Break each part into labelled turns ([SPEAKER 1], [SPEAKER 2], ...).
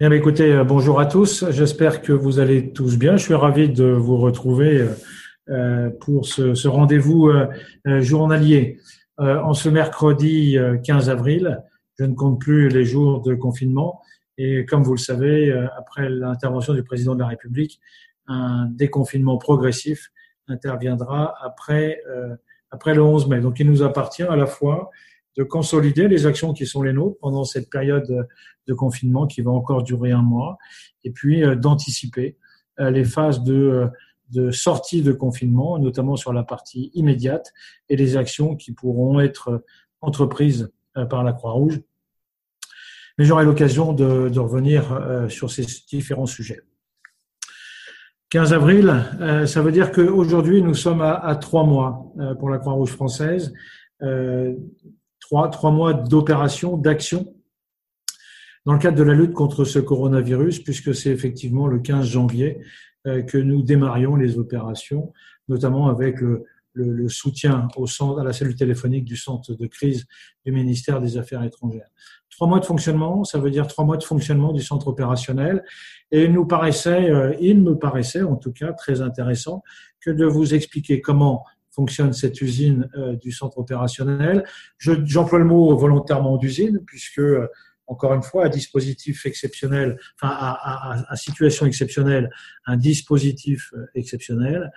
[SPEAKER 1] Bien, écoutez, euh, bonjour à tous. J'espère que vous allez tous bien. Je suis ravi de vous retrouver euh, pour ce, rendez-vous euh, journalier. En ce mercredi 15 avril, je ne compte plus les jours de confinement. Et comme vous le savez, après l'intervention du président de la République, un déconfinement progressif interviendra après, après le 11 mai. Donc il nous appartient à la fois de consolider les actions qui sont les nôtres pendant cette période de confinement qui va encore durer un mois, et puis euh, d'anticiper euh, les phases de, euh, de sortie de confinement, notamment sur la partie immédiate, et les actions qui pourront être entreprises par la Croix-Rouge. Mais j'aurai l'occasion de, revenir sur ces différents sujets. 15 avril, ça veut dire qu'aujourd'hui, nous sommes à, trois mois pour la Croix-Rouge française trois, mois d'opération, d'action dans le cadre de la lutte contre ce coronavirus, puisque c'est effectivement le 15 janvier euh, que nous démarrions les opérations, notamment avec le, soutien à la cellule téléphonique du centre de crise du ministère des Affaires étrangères. Trois mois de fonctionnement, ça veut dire trois mois de fonctionnement du centre opérationnel. Et il nous paraissait, euh, il me paraissait en tout cas très intéressant que de vous expliquer comment fonctionne cette usine euh, du centre opérationnel. J'emploie le mot volontairement d'usine, puisque, euh, encore une fois, un dispositif exceptionnel, enfin, à, à, situation exceptionnelle, un dispositif euh, exceptionnel.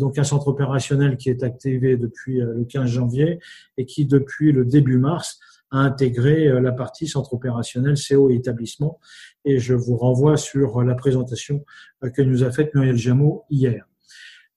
[SPEAKER 1] Donc, un centre opérationnel qui est activé depuis le 15 janvier et qui, depuis le début mars, a intégré la partie centre opérationnel CO et établissement. Et je vous renvoie sur la présentation que nous a faite Muriel Jameau hier.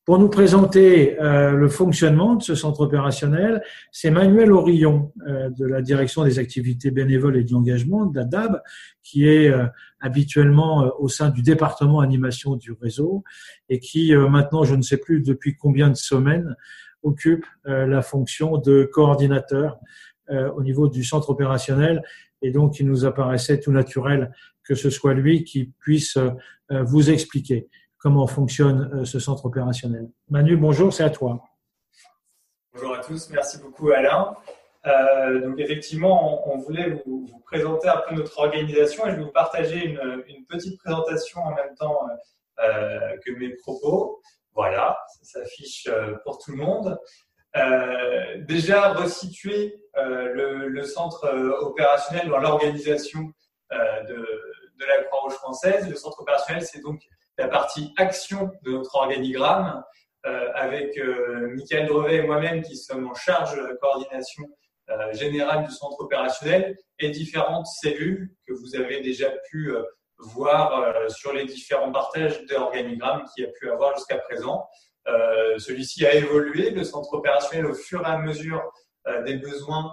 [SPEAKER 1] Pour nous présenter euh, le fonctionnement de ce centre opérationnel, c'est Manuel Orillon euh, de la direction des activités bénévoles et de l'engagement de la DAB, qui est euh, habituellement au sein du département animation du réseau et qui maintenant, je ne sais plus depuis combien de semaines, occupe la fonction de coordinateur au niveau du centre opérationnel. Et donc, il nous apparaissait tout naturel que ce soit lui qui puisse vous expliquer comment fonctionne euh, ce centre opérationnel. Manu, bonjour, c'est à toi.
[SPEAKER 2] Bonjour à tous, merci beaucoup Alain. Euh, donc effectivement, on, voulait vous, présenter un peu notre organisation et je vais vous partager une, petite présentation en même temps euh, que mes propos. Voilà, ça s'affiche pour tout le monde. déjà resituer le, centre opérationnel dans l'organisation de, de, la Croix-Rouge française. Le centre opérationnel, c'est donc la partie action de notre organigramme euh, avec euh, Michael Drevet et moi-même qui sommes en charge de la coordination euh, générale du centre opérationnel et différentes cellules que vous avez déjà pu euh, voir euh, sur les différents partages d'organigrammes qu'il y a pu avoir jusqu'à présent. Celui-ci a évolué, le centre opérationnel au fur et à mesure des besoins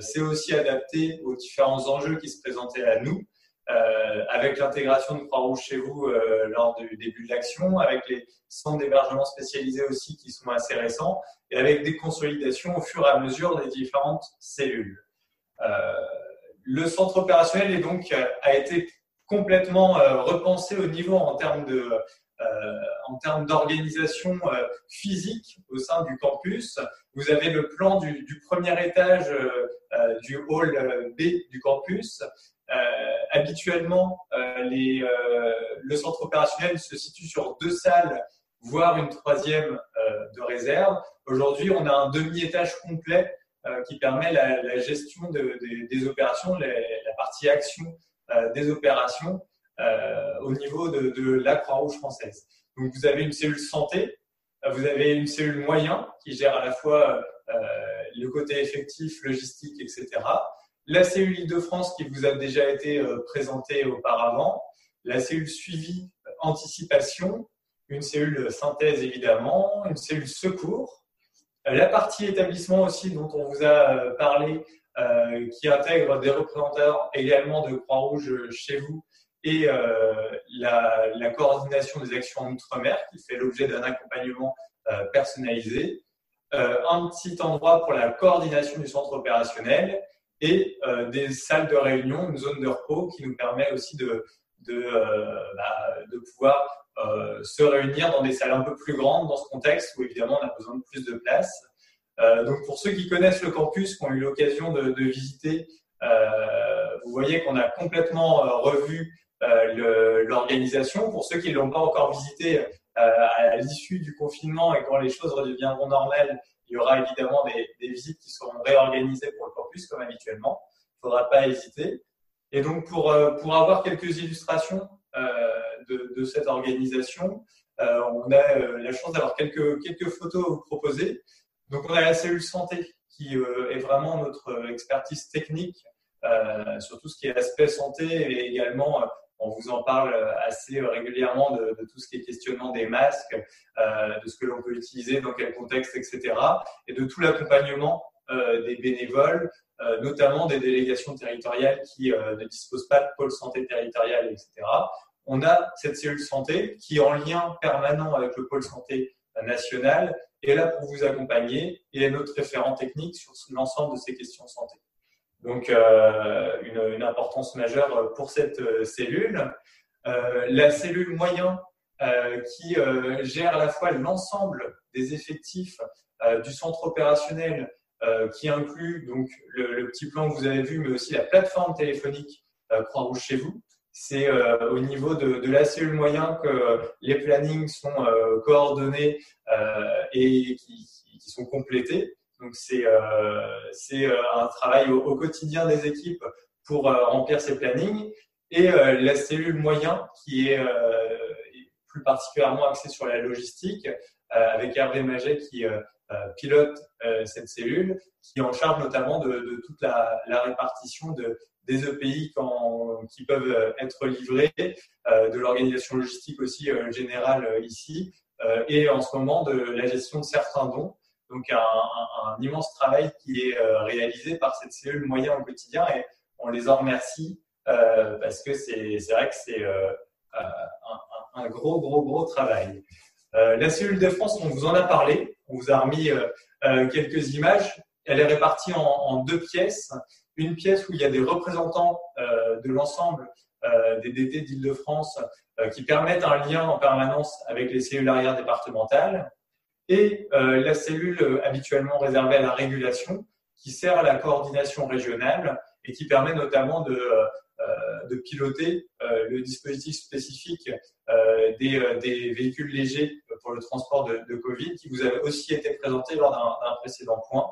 [SPEAKER 2] s'est aussi adapté aux différents enjeux qui se présentaient à nous. Euh, avec l'intégration de Croix-Rouge chez vous euh, lors du début de l'action, avec les centres d'hébergement spécialisés aussi qui sont assez récents, et avec des consolidations au fur et à mesure des différentes cellules. Euh, le centre opérationnel est donc a été complètement repensé au niveau en termes de en termes d'organisation physique au sein du campus. Vous avez le plan du, premier étage du hall B du campus habituellement, euh, euh, le centre opérationnel se situe sur deux salles, voire une troisième de réserve. Aujourd'hui, on a un demi-étage complet qui permet la, gestion de, des opérations, la, la partie action des opérations au niveau de, de la Croix-Rouge française. Donc, vous avez une cellule santé, vous avez une cellule moyen qui gère à la fois le côté effectif, logistique, etc la cellule Île-de-France qui vous a déjà été euh, présentée auparavant, la cellule suivi euh, anticipation, une cellule synthèse évidemment, une cellule secours, euh, la partie établissement aussi dont on vous a parlé, qui intègre des représentants également de Croix-Rouge chez vous et la, la, coordination des actions en Outre-mer qui fait l'objet d'un accompagnement personnalisé, un petit endroit pour la coordination du centre opérationnel et euh, des salles de réunion, une zone de repos qui nous permet aussi de, de, euh, bah, pouvoir euh, se réunir dans des salles un peu plus grandes dans ce contexte où évidemment on a besoin de plus de place. donc pour ceux qui connaissent le campus, qui ont eu l'occasion de, de, visiter vous voyez qu'on a complètement revu l'organisation. Pour ceux qui ne l'ont pas encore visité à l'issue du confinement et quand les choses redeviendront normales, il y aura évidemment des, visites qui seront réorganisées pour le corpus comme habituellement. Il ne faudra pas hésiter. Et donc, pour, pour avoir quelques illustrations de, de, cette organisation, euh, on a euh, la chance d'avoir quelques, quelques photos à vous proposer. Donc, on a la cellule santé qui euh, est vraiment notre expertise technique sur tout ce qui est aspect santé et également on vous en parle assez régulièrement de, tout ce qui est questionnement des masques, de ce que l'on peut utiliser, dans quel contexte, etc. Et de tout l'accompagnement des bénévoles, notamment des délégations territoriales qui ne disposent pas de pôle santé territorial, etc on a cette cellule santé qui, en lien permanent avec le pôle santé national, est là pour vous accompagner et est notre référent technique sur l'ensemble de ces questions santé. Donc, euh, une, importance majeure pour cette euh, cellule. Euh, la cellule moyen qui gère à la fois l'ensemble des effectifs du centre opérationnel, qui inclut donc le, petit plan que vous avez vu, mais aussi la plateforme téléphonique Croix-Rouge chez vous, c'est euh, au niveau de, la cellule moyen que les plannings sont euh, coordonnés euh, et qui, sont complétés. Donc c'est un travail au, quotidien des équipes pour remplir ces plannings. Et la cellule moyen qui est plus particulièrement axée sur la logistique, avec Hervé Maget qui pilote cette cellule, qui est en charge notamment de, toute la, répartition de, des EPI quand, qui peuvent être livrés, euh, de l'organisation logistique aussi euh, générale euh, ici, et en ce moment de la gestion de certains dons. Donc un, immense travail qui est réalisé par cette cellule moyen au quotidien et on les en remercie parce que c'est vrai que c'est un, un, gros, gros, gros travail. la cellule de France, on vous en a parlé, on vous a remis quelques images. Elle est répartie en, en deux pièces une pièce où il y a des représentants euh, de l'ensemble euh, des DT d'Île-de-France euh, qui permettent un lien en permanence avec les cellules arrière départementales et la cellule habituellement réservée à la régulation qui sert à la coordination régionale et qui permet notamment de, de piloter le dispositif spécifique des, des, véhicules légers pour le transport de, de, Covid qui vous avait aussi été présenté lors d'un précédent point.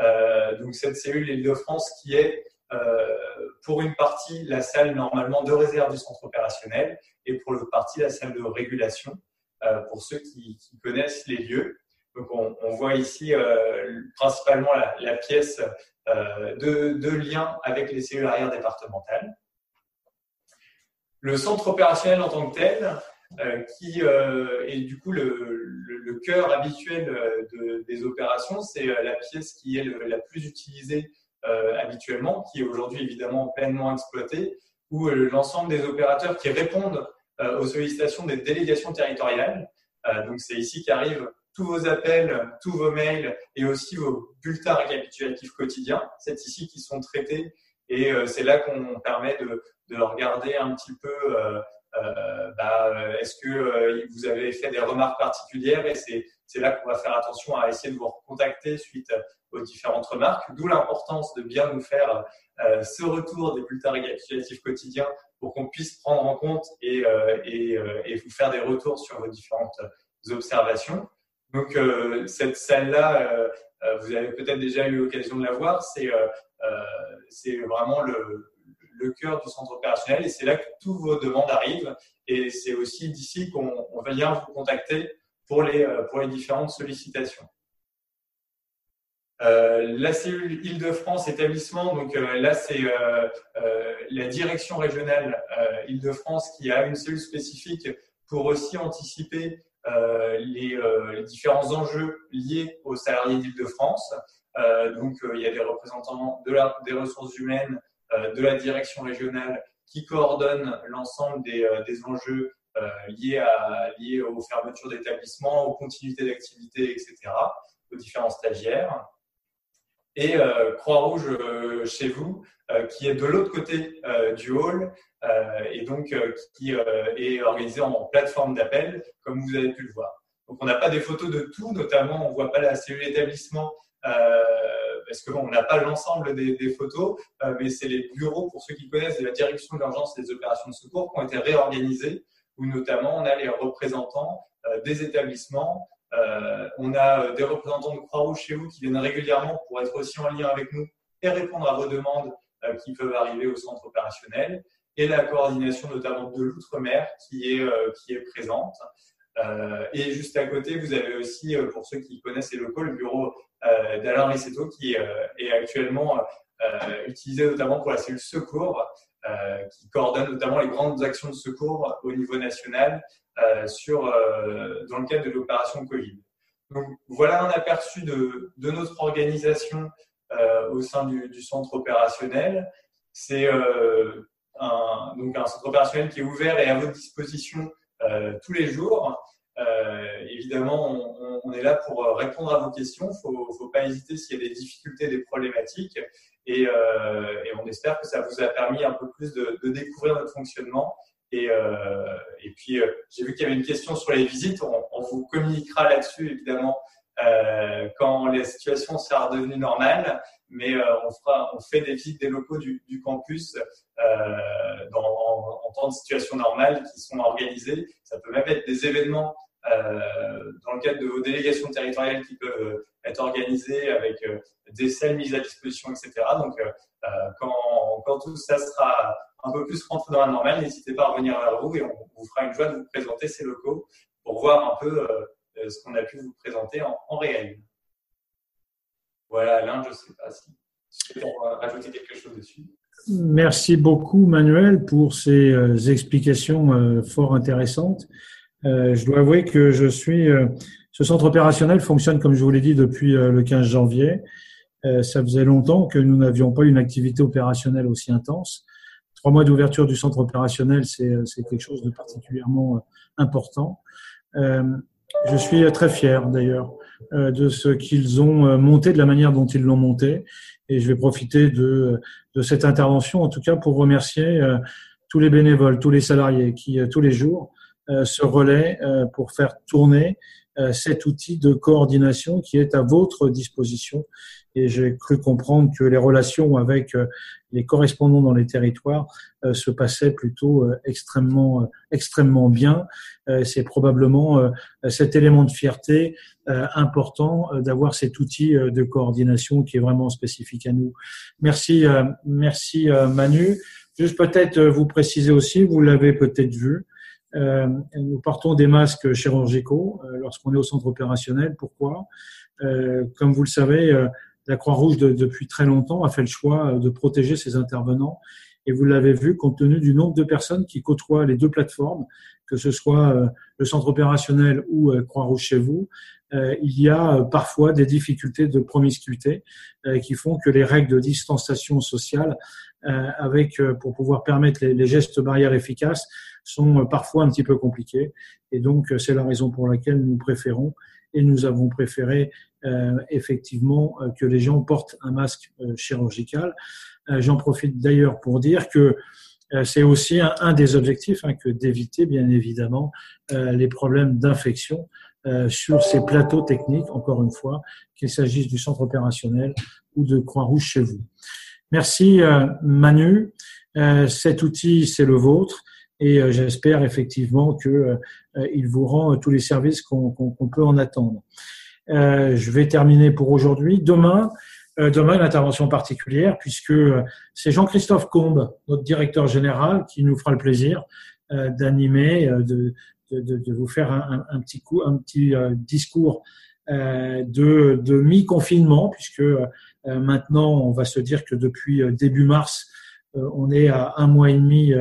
[SPEAKER 2] Euh, donc cette cellule Île-de-France qui est euh, pour une partie la salle normalement de réserve du centre opérationnel et pour l'autre partie la salle de régulation euh, pour ceux qui, connaissent les lieux. Donc on, voit ici principalement la, pièce de, de, lien avec les cellules arrière départementales. Le centre opérationnel en tant que tel, euh, qui euh, est du coup le, cœur habituel euh, de, des opérations. C'est la pièce qui est la plus utilisée habituellement, qui est aujourd'hui évidemment pleinement exploitée, où l'ensemble des opérateurs qui répondent aux sollicitations des délégations territoriales, donc c'est ici qu'arrivent tous vos appels, tous vos mails et aussi vos bulletins récapitulatifs quotidiens. C'est ici qu'ils sont traités et c'est là qu'on permet de, de, regarder un petit peu euh, bah, euh, est-ce que euh, vous avez fait des remarques particulières et c'est là qu'on va faire attention à essayer de vous recontacter suite aux différentes remarques, d'où l'importance de bien nous faire ce retour des bulletins récapitulatifs quotidiens pour qu'on puisse prendre en compte et, et, et, vous faire des retours sur vos différentes observations. Donc cette salle-là, vous avez peut-être déjà eu l'occasion de la voir, c'est vraiment le, cœur du centre opérationnel et c'est là que toutes vos demandes arrivent. Et c'est aussi d'ici qu'on va vient vous contacter euh, pour les différentes sollicitations. Euh, la cellule Île-de-France établissement, donc euh, là c'est la direction régionale Île-de-France qui a une cellule spécifique pour aussi anticiper les, différents enjeux liés aux salariés d'Île-de-France. donc il y a des représentants des ressources humaines, euh, de la direction régionale qui coordonne l'ensemble des, euh, enjeux euh, liés, liés aux fermetures d'établissements, aux continuités d'activité, etc., aux différents stagiaires. Et Croix-Rouge chez vous, qui est de l'autre côté du hall et donc qui est organisé en plateforme d'appel, comme vous avez pu le voir. Donc on n'a pas des photos de tout, notamment on ne voit pas la cellule établissement parce qu'on n'a pas l'ensemble des, des, photos, mais c'est les bureaux, pour ceux qui connaissent, de la direction de l'urgence et des opérations de secours qui ont été réorganisés, où notamment on a les représentants des établissements, on a des représentants de Croix-Rouge chez vous qui viennent régulièrement pour être aussi en lien avec nous et répondre à vos demandes qui peuvent arriver au centre opérationnel et la coordination notamment de l'outre-mer qui est, euh, qui est présente. Euh, et juste à côté, vous avez aussi, euh, pour ceux qui connaissent locaux, le bureau d'Alain Rissetto qui est actuellement utilisé notamment pour la cellule secours, qui coordonne notamment les grandes actions de secours au niveau national sur, dans le cadre de l'opération Covid. Donc voilà un aperçu de, notre organisation au sein du, centre opérationnel. C'est un, donc un centre opérationnel qui est ouvert et à votre disposition euh, tous les jours. Euh, évidemment, on, est là pour euh, répondre à vos questions. Il faut, faut, pas hésiter s'il y a des difficultés, des problématiques. Et, euh, et, on espère que ça vous a permis un peu plus de, découvrir notre fonctionnement. Et, euh, puis, euh, j'ai vu qu'il y avait une question sur les visites. On, vous communiquera là-dessus, évidemment, quand la situation sera redevenue normale mais on, fait des visites des locaux du, campus en, en, temps de situation normale qui sont organisés. Ça peut même être des événements dans le cadre de vos délégations territoriales qui peuvent être organisées avec des salles mises à disposition, etc. Donc, quand, tout ça sera un peu plus rentré dans la normale, n'hésitez pas à revenir vers vous et on vous fera une joie de vous présenter ces locaux pour voir un peu ce qu'on a pu vous présenter en, en réel. Voilà, Alain, je ne sais pas si tu peux rajouter quelque chose dessus.
[SPEAKER 1] Merci beaucoup, Manuel, pour ces euh, explications euh, fort intéressantes. Euh, je dois avouer que je suis. Ce centre opérationnel fonctionne, comme je vous l'ai dit, depuis le 15 janvier. Ça faisait longtemps que nous n'avions pas une activité opérationnelle aussi intense. Trois mois d'ouverture du centre opérationnel, c'est quelque chose de particulièrement important. Je suis très fier d'ailleurs euh, de ce qu'ils ont euh, monté, de la manière dont ils l'ont monté. Et je vais profiter de, de cette intervention, en tout cas, pour remercier euh, tous les bénévoles, tous les salariés qui, tous les jours, se relaient pour faire tourner cet outil de coordination qui est à votre disposition et j'ai cru comprendre que les relations avec euh, les correspondants dans les territoires euh, se passaient plutôt euh, extrêmement extrêmement bien. C'est probablement cet élément de fierté important d'avoir cet outil de coordination qui est vraiment spécifique à nous. Merci merci Manu. Juste peut-être vous préciser aussi, vous l'avez peut-être vu, nous portons des masques chirurgicaux lorsqu'on est au centre opérationnel. Pourquoi? Comme vous le savez, la Croix-Rouge, depuis très longtemps, a fait le choix euh, de protéger ses intervenants. Et vous l'avez vu, compte tenu du nombre de personnes qui côtoient les deux plateformes, que ce soit euh, le centre opérationnel ou euh, Croix-Rouge chez vous, il y a parfois des difficultés de promiscuité qui font que les règles de distanciation sociale, avec pour pouvoir permettre les, gestes barrières efficaces, sont parfois un petit peu compliquées. Et donc, c'est la raison pour laquelle nous préférons et nous avons préféré euh, effectivement euh, que les gens portent un masque euh, chirurgical. J'en profite d'ailleurs pour dire que c'est aussi un, des objectifs hein, que d'éviter bien évidemment les problèmes d'infection sur ces plateaux techniques, encore une fois, qu'il s'agisse du centre opérationnel ou de Croix-Rouge chez vous. Merci Manu. cet outil, c'est le vôtre et j'espère effectivement qu'il vous rend tous les services qu'on peut en attendre. Euh, je vais terminer pour aujourd'hui. Demain, euh, demain, une intervention particulière puisque euh, c'est Jean-Christophe Combe, notre directeur général, qui nous fera le plaisir d'animer, de, vous faire un, un, petit coup, un petit discours de, de mi-confinement, puisque maintenant, on va se dire que depuis début mars, on est à un mois et demi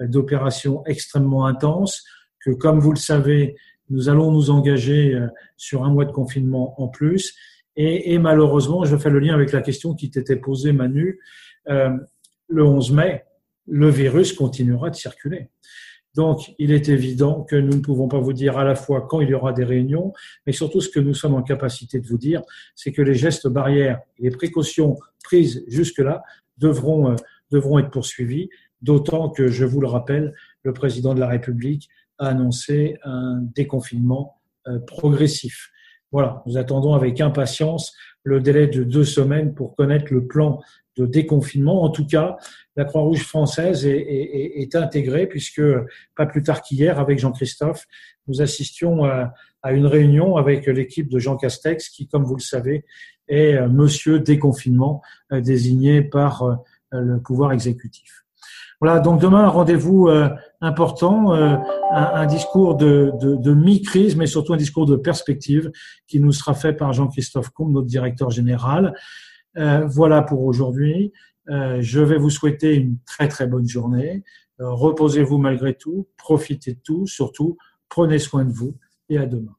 [SPEAKER 1] d'opérations extrêmement intenses, que comme vous le savez, nous allons nous engager euh, sur un mois de confinement en plus. Et, et malheureusement, je fais le lien avec la question qui t'était posée, Manu. Euh, le 11 mai, le virus continuera de circuler. Donc, il est évident que nous ne pouvons pas vous dire à la fois quand il y aura des réunions, mais surtout ce que nous sommes en capacité de vous dire, c'est que les gestes barrières et les précautions prises jusque-là devront, euh, devront être poursuivis, d'autant que, je vous le rappelle, le président de la République a annoncé un déconfinement euh, progressif. voilà, nous attendons avec impatience le délai de deux semaines pour connaître le plan de déconfinement. En tout cas, la Croix-Rouge française est, intégrée puisque pas plus tard qu'hier, avec Jean-Christophe, nous assistions à, une réunion avec l'équipe de Jean Castex qui, comme vous le savez, est euh, monsieur déconfinement euh, désigné par euh, le pouvoir exécutif. Voilà, donc demain, un rendez-vous important, un, discours de, de mi-crise, mais surtout un discours de perspective qui nous sera fait par Jean-Christophe Combe, notre directeur général. Euh, voilà pour aujourd'hui. Euh, je vais vous souhaiter une très très bonne journée. Euh, reposez-vous malgré tout, profitez de tout, surtout prenez soin de vous et à demain.